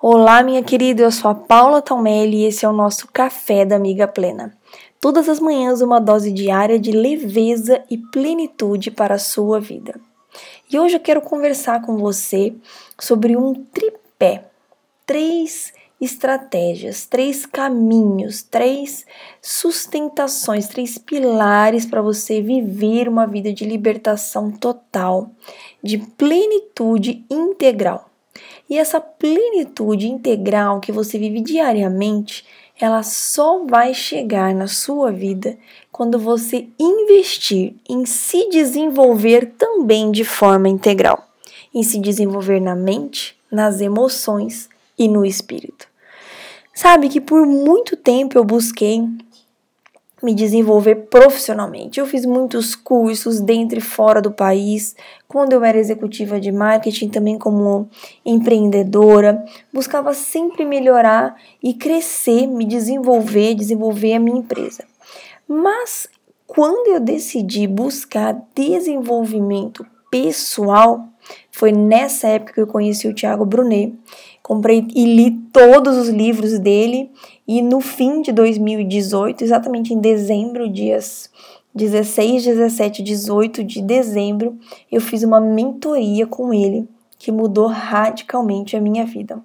Olá, minha querida, eu sou a Paula Talmelli e esse é o nosso Café da Amiga Plena. Todas as manhãs, uma dose diária de leveza e plenitude para a sua vida. E hoje eu quero conversar com você sobre um tripé. Três estratégias, três caminhos, três sustentações, três pilares para você viver uma vida de libertação total, de plenitude integral. E essa plenitude integral que você vive diariamente, ela só vai chegar na sua vida quando você investir em se desenvolver também de forma integral, em se desenvolver na mente, nas emoções e no espírito. Sabe que por muito tempo eu busquei me desenvolver profissionalmente. Eu fiz muitos cursos dentro e fora do país, quando eu era executiva de marketing, também como empreendedora, buscava sempre melhorar e crescer, me desenvolver, desenvolver a minha empresa. Mas quando eu decidi buscar desenvolvimento pessoal, foi nessa época que eu conheci o Thiago Brunet. Comprei e li todos os livros dele e no fim de 2018, exatamente em dezembro, dias 16, 17, 18 de dezembro, eu fiz uma mentoria com ele que mudou radicalmente a minha vida.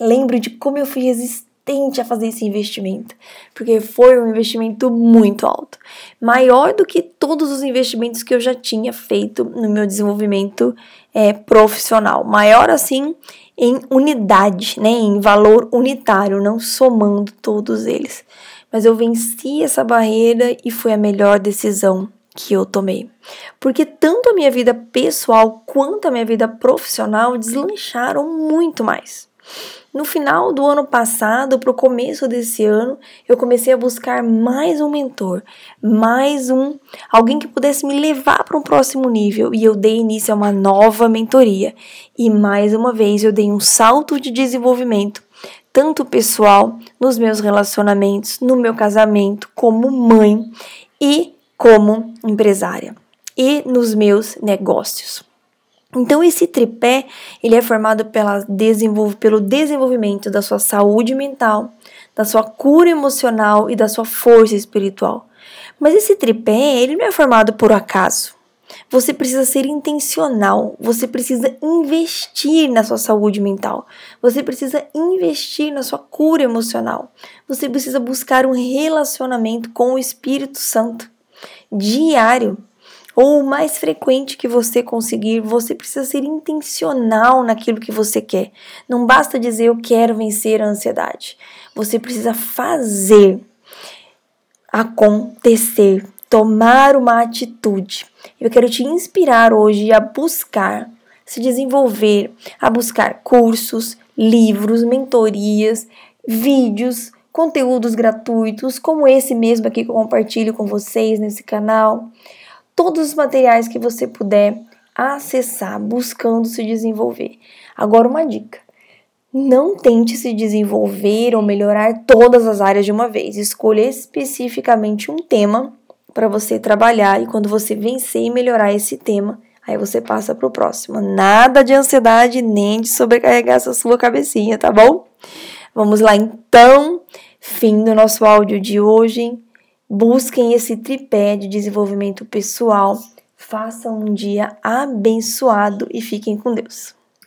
Lembro de como eu fui resistente a fazer esse investimento, porque foi um investimento muito alto, maior do que todos os investimentos que eu já tinha feito no meu desenvolvimento é, profissional, maior assim em unidade, né, em valor unitário, não somando todos eles. Mas eu venci essa barreira e foi a melhor decisão que eu tomei. Porque tanto a minha vida pessoal quanto a minha vida profissional deslancharam muito mais. No final do ano passado, para o começo desse ano, eu comecei a buscar mais um mentor, mais um alguém que pudesse me levar para um próximo nível e eu dei início a uma nova mentoria. E mais uma vez eu dei um salto de desenvolvimento, tanto pessoal, nos meus relacionamentos, no meu casamento, como mãe e como empresária e nos meus negócios. Então esse tripé, ele é formado pela desenvolv pelo desenvolvimento da sua saúde mental, da sua cura emocional e da sua força espiritual. Mas esse tripé, ele não é formado por acaso. Você precisa ser intencional, você precisa investir na sua saúde mental, você precisa investir na sua cura emocional, você precisa buscar um relacionamento com o Espírito Santo diário ou o mais frequente que você conseguir, você precisa ser intencional naquilo que você quer. Não basta dizer eu quero vencer a ansiedade. Você precisa fazer acontecer, tomar uma atitude. Eu quero te inspirar hoje a buscar se desenvolver, a buscar cursos, livros, mentorias, vídeos, conteúdos gratuitos, como esse mesmo aqui que eu compartilho com vocês nesse canal todos os materiais que você puder acessar, buscando se desenvolver. Agora, uma dica: não tente se desenvolver ou melhorar todas as áreas de uma vez. Escolha especificamente um tema para você trabalhar e quando você vencer e melhorar esse tema, aí você passa para o próximo. Nada de ansiedade nem de sobrecarregar essa sua cabecinha, tá bom? Vamos lá então. Fim do nosso áudio de hoje. Busquem esse tripé de desenvolvimento pessoal. Façam um dia abençoado e fiquem com Deus.